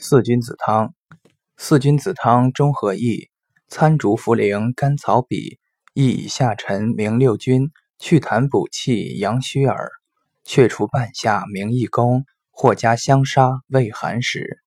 四君子汤，四君子汤中和益，参竹茯苓甘草比，益以下沉明六君，祛痰补气阳虚耳，却除半夏明一功，或加香砂味寒食。